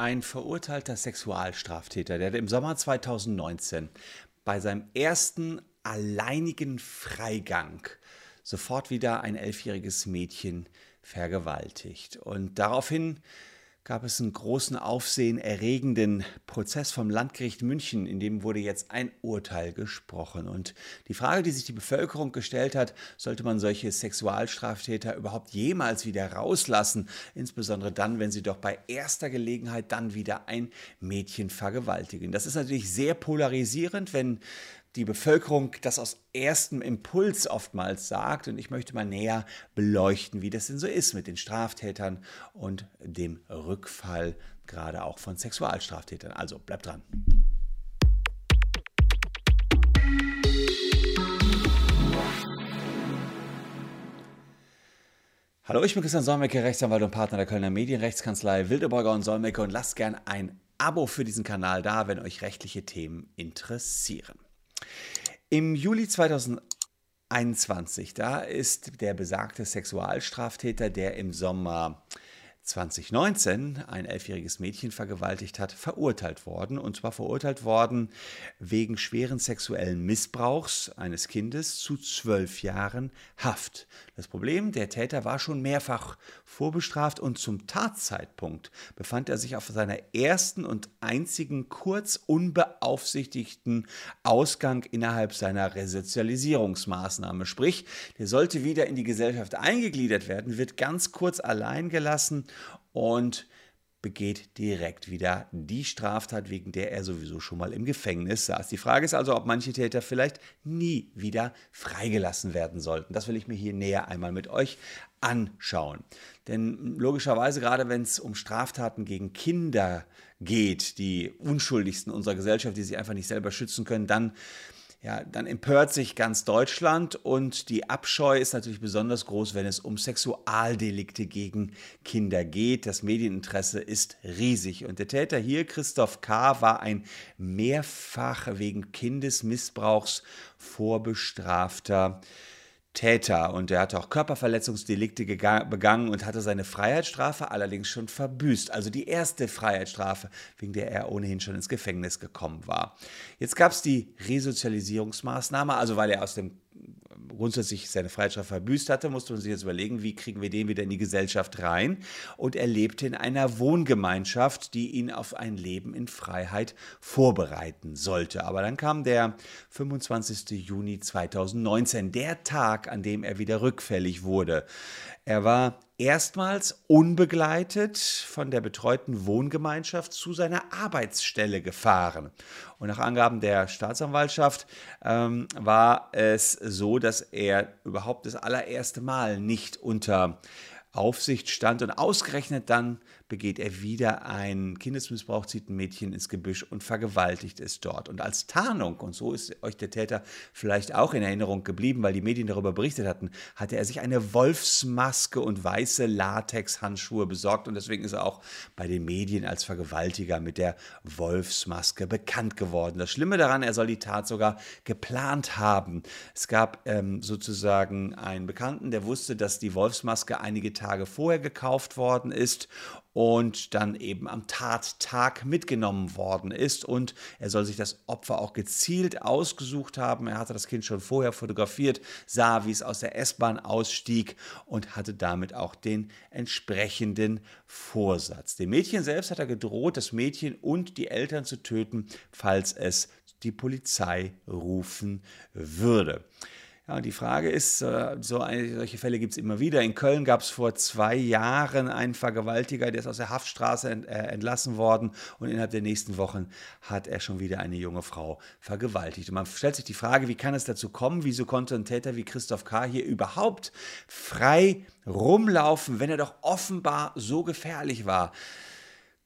Ein verurteilter Sexualstraftäter, der im Sommer 2019 bei seinem ersten alleinigen Freigang sofort wieder ein elfjähriges Mädchen vergewaltigt. Und daraufhin gab es einen großen aufsehenerregenden Prozess vom Landgericht München, in dem wurde jetzt ein Urteil gesprochen. Und die Frage, die sich die Bevölkerung gestellt hat, sollte man solche Sexualstraftäter überhaupt jemals wieder rauslassen, insbesondere dann, wenn sie doch bei erster Gelegenheit dann wieder ein Mädchen vergewaltigen. Das ist natürlich sehr polarisierend, wenn die Bevölkerung das aus erstem Impuls oftmals sagt. Und ich möchte mal näher beleuchten, wie das denn so ist mit den Straftätern und dem Rückfall gerade auch von Sexualstraftätern. Also bleibt dran. Hallo, ich bin Christian Solmecke, Rechtsanwalt und Partner der Kölner Medienrechtskanzlei Wildeborger und Solmecke und lasst gern ein Abo für diesen Kanal da, wenn euch rechtliche Themen interessieren. Im Juli 2021, da ist der besagte Sexualstraftäter, der im Sommer 2019 ein elfjähriges Mädchen vergewaltigt hat, verurteilt worden. Und zwar verurteilt worden wegen schweren sexuellen Missbrauchs eines Kindes zu zwölf Jahren Haft. Das Problem, der Täter war schon mehrfach vorbestraft und zum Tatzeitpunkt befand er sich auf seiner ersten und einzigen kurz unbeaufsichtigten Ausgang innerhalb seiner Resozialisierungsmaßnahme. Sprich, der sollte wieder in die Gesellschaft eingegliedert werden, wird ganz kurz allein gelassen und begeht direkt wieder die Straftat, wegen der er sowieso schon mal im Gefängnis saß. Die Frage ist also, ob manche Täter vielleicht nie wieder freigelassen werden sollten. Das will ich mir hier näher einmal mit euch anschauen. Denn logischerweise, gerade wenn es um Straftaten gegen Kinder geht, die unschuldigsten unserer Gesellschaft, die sich einfach nicht selber schützen können, dann ja, dann empört sich ganz Deutschland und die Abscheu ist natürlich besonders groß, wenn es um Sexualdelikte gegen Kinder geht. Das Medieninteresse ist riesig. Und der Täter hier, Christoph K., war ein mehrfach wegen Kindesmissbrauchs vorbestrafter Täter und er hatte auch Körperverletzungsdelikte begangen und hatte seine Freiheitsstrafe allerdings schon verbüßt. Also die erste Freiheitsstrafe, wegen der er ohnehin schon ins Gefängnis gekommen war. Jetzt gab es die Resozialisierungsmaßnahme, also weil er aus dem grundsätzlich seine Freiheitsstrafe verbüßt hatte, musste man sich jetzt überlegen, wie kriegen wir den wieder in die Gesellschaft rein. Und er lebte in einer Wohngemeinschaft, die ihn auf ein Leben in Freiheit vorbereiten sollte. Aber dann kam der 25. Juni 2019, der Tag, an dem er wieder rückfällig wurde. Er war erstmals unbegleitet von der betreuten Wohngemeinschaft zu seiner Arbeitsstelle gefahren. Und nach Angaben der Staatsanwaltschaft ähm, war es so, dass er überhaupt das allererste Mal nicht unter Aufsicht stand und ausgerechnet dann begeht er wieder einen Kindesmissbrauch, zieht ein Mädchen ins Gebüsch und vergewaltigt es dort. Und als Tarnung, und so ist euch der Täter vielleicht auch in Erinnerung geblieben, weil die Medien darüber berichtet hatten, hatte er sich eine Wolfsmaske und weiße Latexhandschuhe besorgt und deswegen ist er auch bei den Medien als Vergewaltiger mit der Wolfsmaske bekannt geworden. Das Schlimme daran, er soll die Tat sogar geplant haben. Es gab ähm, sozusagen einen Bekannten, der wusste, dass die Wolfsmaske einige Tage vorher gekauft worden ist und dann eben am Tattag mitgenommen worden ist. Und er soll sich das Opfer auch gezielt ausgesucht haben. Er hatte das Kind schon vorher fotografiert, sah, wie es aus der S-Bahn ausstieg und hatte damit auch den entsprechenden Vorsatz. Dem Mädchen selbst hat er gedroht, das Mädchen und die Eltern zu töten, falls es die Polizei rufen würde. Ja, die Frage ist, äh, so eine, solche Fälle gibt es immer wieder. In Köln gab es vor zwei Jahren einen Vergewaltiger, der ist aus der Haftstraße ent, äh, entlassen worden und innerhalb der nächsten Wochen hat er schon wieder eine junge Frau vergewaltigt. Und man stellt sich die Frage, wie kann es dazu kommen? Wieso konnte ein Täter wie Christoph K. hier überhaupt frei rumlaufen, wenn er doch offenbar so gefährlich war?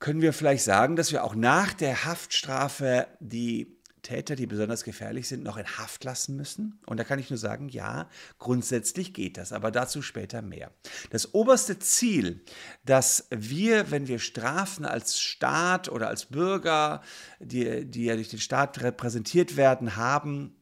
Können wir vielleicht sagen, dass wir auch nach der Haftstrafe die Täter, die besonders gefährlich sind, noch in Haft lassen müssen? Und da kann ich nur sagen, ja, grundsätzlich geht das, aber dazu später mehr. Das oberste Ziel, das wir, wenn wir Strafen als Staat oder als Bürger, die, die ja durch den Staat repräsentiert werden, haben,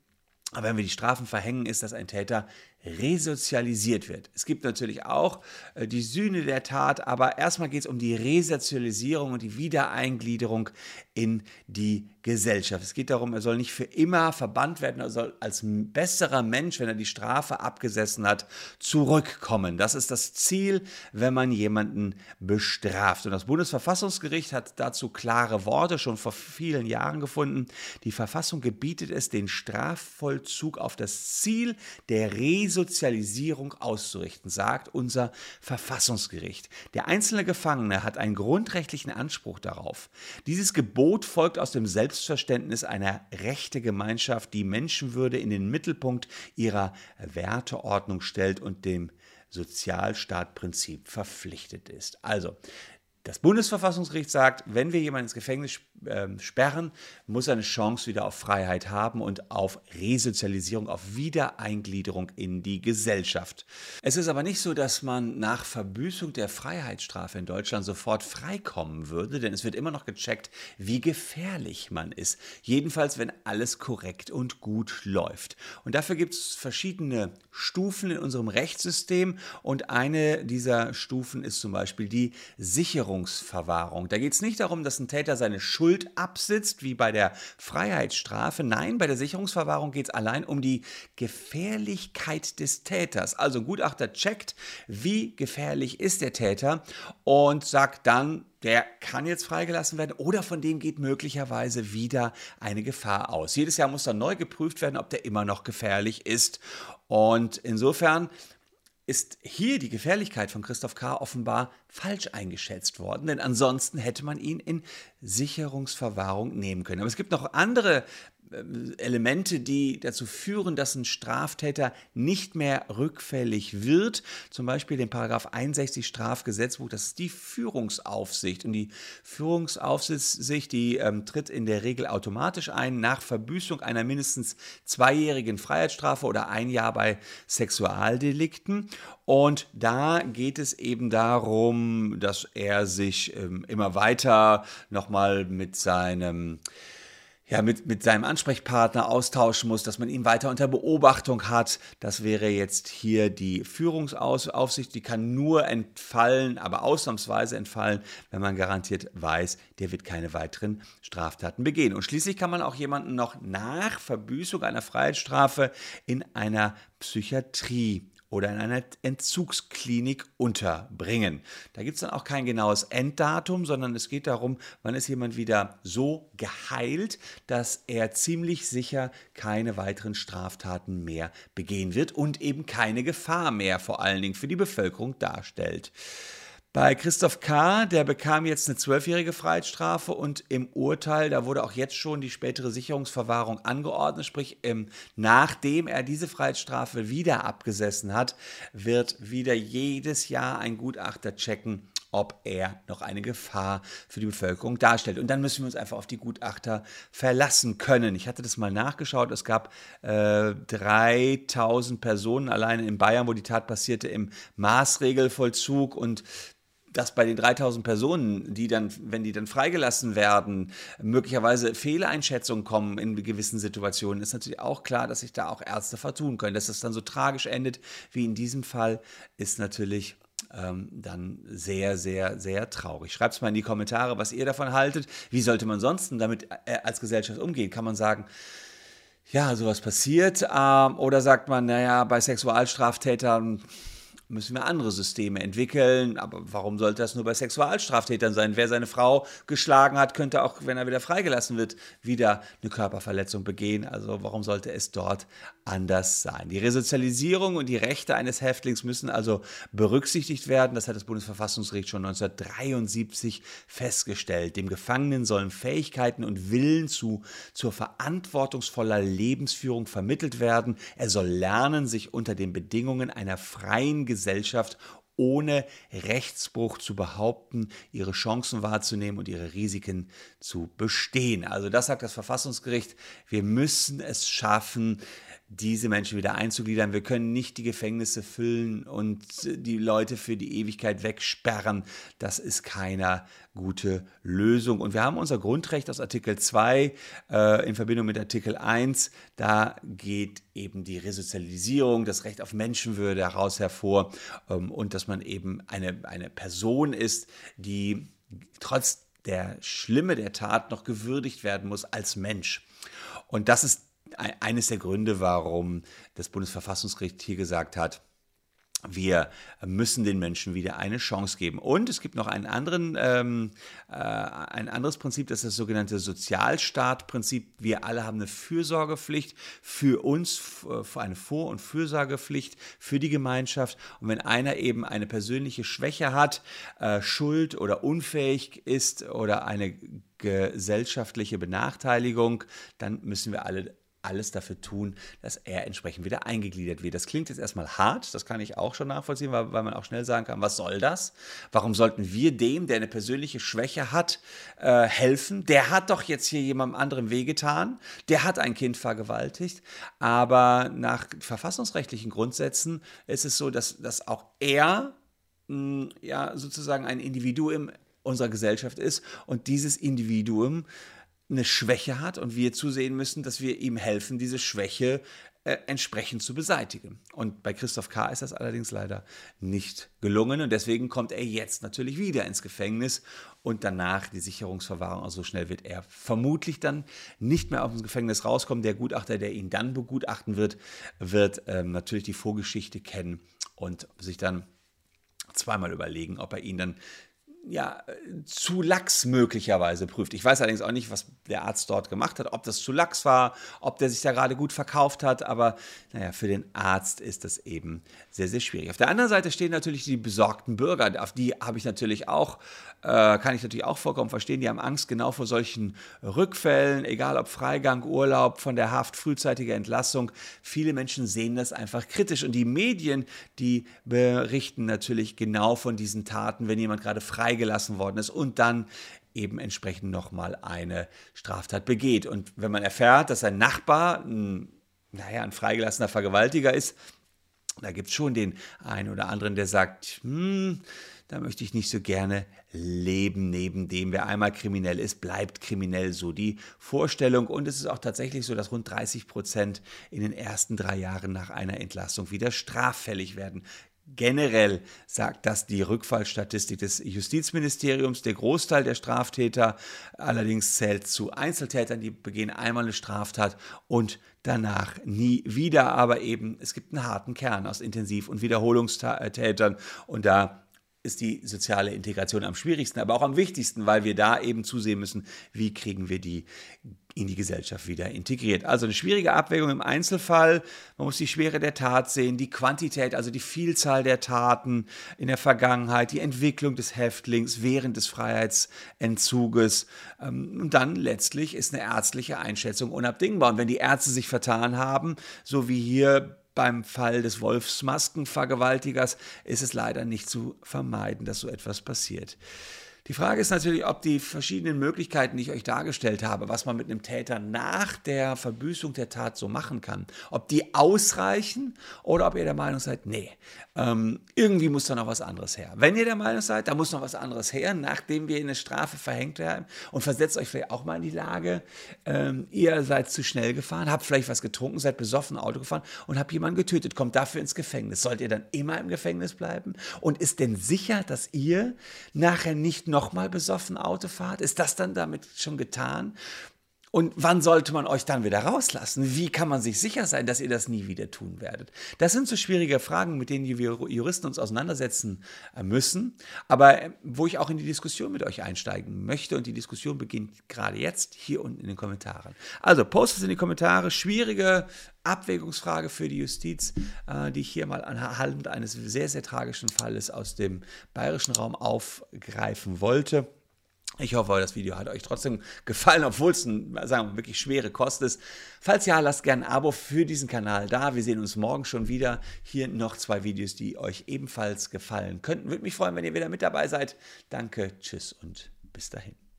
aber wenn wir die Strafen verhängen, ist, dass ein Täter resozialisiert wird. Es gibt natürlich auch äh, die Sühne der Tat, aber erstmal geht es um die Resozialisierung und die Wiedereingliederung in die Gesellschaft. Es geht darum, er soll nicht für immer verbannt werden, er soll als besserer Mensch, wenn er die Strafe abgesessen hat, zurückkommen. Das ist das Ziel, wenn man jemanden bestraft. Und das Bundesverfassungsgericht hat dazu klare Worte schon vor vielen Jahren gefunden. Die Verfassung gebietet es, den Strafvollzug auf das Ziel der Resozialisierung auszurichten, sagt unser Verfassungsgericht. Der einzelne Gefangene hat einen grundrechtlichen Anspruch darauf. Dieses Gebot folgt aus dem Selbst Selbstverständnis einer rechte Gemeinschaft, die Menschenwürde in den Mittelpunkt ihrer Werteordnung stellt und dem Sozialstaatprinzip verpflichtet ist. Also, das Bundesverfassungsgericht sagt, wenn wir jemanden ins Gefängnis äh, sperren, muss er eine Chance wieder auf Freiheit haben und auf Resozialisierung, auf Wiedereingliederung in die Gesellschaft. Es ist aber nicht so, dass man nach Verbüßung der Freiheitsstrafe in Deutschland sofort freikommen würde, denn es wird immer noch gecheckt, wie gefährlich man ist. Jedenfalls, wenn alles korrekt und gut läuft. Und dafür gibt es verschiedene Stufen in unserem Rechtssystem und eine dieser Stufen ist zum Beispiel die Sicherung Sicherungsverwahrung. Da geht es nicht darum, dass ein Täter seine Schuld absitzt, wie bei der Freiheitsstrafe. Nein, bei der Sicherungsverwahrung geht es allein um die Gefährlichkeit des Täters. Also ein Gutachter checkt, wie gefährlich ist der Täter und sagt dann, der kann jetzt freigelassen werden oder von dem geht möglicherweise wieder eine Gefahr aus. Jedes Jahr muss dann neu geprüft werden, ob der immer noch gefährlich ist. Und insofern ist hier die Gefährlichkeit von Christoph K. offenbar falsch eingeschätzt worden, denn ansonsten hätte man ihn in Sicherungsverwahrung nehmen können. Aber es gibt noch andere Elemente, die dazu führen, dass ein Straftäter nicht mehr rückfällig wird. Zum Beispiel den Paragraph 61 Strafgesetzbuch, das ist die Führungsaufsicht. Und die Führungsaufsicht, die ähm, tritt in der Regel automatisch ein nach Verbüßung einer mindestens zweijährigen Freiheitsstrafe oder ein Jahr bei Sexualdelikten. Und da geht es eben darum, dass er sich ähm, immer weiter nochmal mit seinem ja, mit, mit seinem Ansprechpartner austauschen muss, dass man ihn weiter unter Beobachtung hat. Das wäre jetzt hier die Führungsaufsicht. Die kann nur entfallen, aber ausnahmsweise entfallen, wenn man garantiert weiß, der wird keine weiteren Straftaten begehen. Und schließlich kann man auch jemanden noch nach Verbüßung einer Freiheitsstrafe in einer Psychiatrie oder in einer Entzugsklinik unterbringen. Da gibt es dann auch kein genaues Enddatum, sondern es geht darum, wann ist jemand wieder so geheilt, dass er ziemlich sicher keine weiteren Straftaten mehr begehen wird und eben keine Gefahr mehr vor allen Dingen für die Bevölkerung darstellt. Bei Christoph K., der bekam jetzt eine zwölfjährige Freiheitsstrafe und im Urteil, da wurde auch jetzt schon die spätere Sicherungsverwahrung angeordnet, sprich, ähm, nachdem er diese Freiheitsstrafe wieder abgesessen hat, wird wieder jedes Jahr ein Gutachter checken, ob er noch eine Gefahr für die Bevölkerung darstellt. Und dann müssen wir uns einfach auf die Gutachter verlassen können. Ich hatte das mal nachgeschaut. Es gab äh, 3000 Personen alleine in Bayern, wo die Tat passierte, im Maßregelvollzug und dass bei den 3000 Personen, die dann, wenn die dann freigelassen werden, möglicherweise Fehleinschätzungen kommen in gewissen Situationen, ist natürlich auch klar, dass sich da auch Ärzte vertun können. Dass es dann so tragisch endet wie in diesem Fall, ist natürlich ähm, dann sehr, sehr, sehr traurig. Schreibt es mal in die Kommentare, was ihr davon haltet. Wie sollte man sonst damit äh, als Gesellschaft umgehen? Kann man sagen, ja, sowas passiert? Ähm, oder sagt man, naja, bei Sexualstraftätern müssen wir andere Systeme entwickeln. Aber warum sollte das nur bei Sexualstraftätern sein? Wer seine Frau geschlagen hat, könnte auch, wenn er wieder freigelassen wird, wieder eine Körperverletzung begehen. Also warum sollte es dort anders sein? Die Resozialisierung und die Rechte eines Häftlings müssen also berücksichtigt werden. Das hat das Bundesverfassungsgericht schon 1973 festgestellt. Dem Gefangenen sollen Fähigkeiten und Willen zu, zur verantwortungsvoller Lebensführung vermittelt werden. Er soll lernen, sich unter den Bedingungen einer freien Gesellschaft Gesellschaft ohne Rechtsbruch zu behaupten, ihre Chancen wahrzunehmen und ihre Risiken zu bestehen. Also das sagt das Verfassungsgericht. Wir müssen es schaffen, diese Menschen wieder einzugliedern. Wir können nicht die Gefängnisse füllen und die Leute für die Ewigkeit wegsperren. Das ist keiner gute Lösung. Und wir haben unser Grundrecht aus Artikel 2 äh, in Verbindung mit Artikel 1. Da geht eben die Resozialisierung, das Recht auf Menschenwürde daraus hervor ähm, und dass man eben eine, eine Person ist, die trotz der Schlimme der Tat noch gewürdigt werden muss als Mensch. Und das ist eines der Gründe, warum das Bundesverfassungsgericht hier gesagt hat, wir müssen den Menschen wieder eine Chance geben. Und es gibt noch einen anderen, ähm, äh, ein anderes Prinzip, das ist das sogenannte Sozialstaatprinzip. Wir alle haben eine Fürsorgepflicht für uns, für eine Vor- und Fürsorgepflicht für die Gemeinschaft. Und wenn einer eben eine persönliche Schwäche hat, äh, schuld oder unfähig ist oder eine gesellschaftliche Benachteiligung, dann müssen wir alle alles dafür tun, dass er entsprechend wieder eingegliedert wird. Das klingt jetzt erstmal hart, das kann ich auch schon nachvollziehen, weil, weil man auch schnell sagen kann, was soll das? Warum sollten wir dem, der eine persönliche Schwäche hat, äh, helfen? Der hat doch jetzt hier jemandem anderen wehgetan, der hat ein Kind vergewaltigt, aber nach verfassungsrechtlichen Grundsätzen ist es so, dass, dass auch er mh, hm, ja sozusagen ein Individuum unserer Gesellschaft ist und dieses Individuum eine Schwäche hat und wir zusehen müssen, dass wir ihm helfen, diese Schwäche äh, entsprechend zu beseitigen. Und bei Christoph K. ist das allerdings leider nicht gelungen und deswegen kommt er jetzt natürlich wieder ins Gefängnis und danach die Sicherungsverwahrung. Also so schnell wird er vermutlich dann nicht mehr aus dem Gefängnis rauskommen. Der Gutachter, der ihn dann begutachten wird, wird ähm, natürlich die Vorgeschichte kennen und sich dann zweimal überlegen, ob er ihn dann ja, zu lax möglicherweise prüft. Ich weiß allerdings auch nicht, was der Arzt dort gemacht hat, ob das zu lax war, ob der sich da gerade gut verkauft hat, aber naja, für den Arzt ist das eben sehr, sehr schwierig. Auf der anderen Seite stehen natürlich die besorgten Bürger, auf die habe ich natürlich auch, äh, kann ich natürlich auch vollkommen verstehen, die haben Angst genau vor solchen Rückfällen, egal ob Freigang, Urlaub, von der Haft, frühzeitige Entlassung. Viele Menschen sehen das einfach kritisch und die Medien, die berichten natürlich genau von diesen Taten, wenn jemand gerade frei freigelassen worden ist und dann eben entsprechend nochmal eine Straftat begeht. Und wenn man erfährt, dass sein Nachbar, ein, naja, ein freigelassener Vergewaltiger ist, da gibt es schon den einen oder anderen, der sagt, hm, da möchte ich nicht so gerne leben neben dem. Wer einmal kriminell ist, bleibt kriminell. So die Vorstellung. Und es ist auch tatsächlich so, dass rund 30 Prozent in den ersten drei Jahren nach einer Entlassung wieder straffällig werden. Generell sagt das die Rückfallstatistik des Justizministeriums. Der Großteil der Straftäter allerdings zählt zu Einzeltätern, die begehen einmal eine Straftat und danach nie wieder. Aber eben, es gibt einen harten Kern aus Intensiv- und Wiederholungstätern und da ist die soziale Integration am schwierigsten, aber auch am wichtigsten, weil wir da eben zusehen müssen, wie kriegen wir die in die Gesellschaft wieder integriert. Also eine schwierige Abwägung im Einzelfall. Man muss die Schwere der Tat sehen, die Quantität, also die Vielzahl der Taten in der Vergangenheit, die Entwicklung des Häftlings während des Freiheitsentzuges. Ähm, und dann letztlich ist eine ärztliche Einschätzung unabdingbar. Und wenn die Ärzte sich vertan haben, so wie hier beim Fall des Wolfsmaskenvergewaltigers ist es leider nicht zu vermeiden, dass so etwas passiert. Die Frage ist natürlich, ob die verschiedenen Möglichkeiten, die ich euch dargestellt habe, was man mit einem Täter nach der Verbüßung der Tat so machen kann, ob die ausreichen oder ob ihr der Meinung seid, nee, ähm, irgendwie muss da noch was anderes her. Wenn ihr der Meinung seid, da muss noch was anderes her, nachdem wir eine Strafe verhängt haben und versetzt euch vielleicht auch mal in die Lage, ähm, ihr seid zu schnell gefahren, habt vielleicht was getrunken, seid besoffen Auto gefahren und habt jemanden getötet, kommt dafür ins Gefängnis. Sollt ihr dann immer im Gefängnis bleiben? Und ist denn sicher, dass ihr nachher nicht nochmal besoffen Auto fahrt? Ist das dann damit schon getan? Und wann sollte man euch dann wieder rauslassen? Wie kann man sich sicher sein, dass ihr das nie wieder tun werdet? Das sind so schwierige Fragen, mit denen wir Juristen uns auseinandersetzen äh, müssen, aber äh, wo ich auch in die Diskussion mit euch einsteigen möchte. Und die Diskussion beginnt gerade jetzt hier unten in den Kommentaren. Also postet es in die Kommentare. Schwierige Abwägungsfrage für die Justiz, äh, die ich hier mal anhand eines sehr, sehr tragischen Falles aus dem bayerischen Raum aufgreifen wollte. Ich hoffe, das Video hat euch trotzdem gefallen, obwohl es ein, sagen wir, wirklich schwere Kost ist. Falls ja, lasst gerne ein Abo für diesen Kanal da. Wir sehen uns morgen schon wieder. Hier noch zwei Videos, die euch ebenfalls gefallen könnten. Würde mich freuen, wenn ihr wieder mit dabei seid. Danke, tschüss und bis dahin.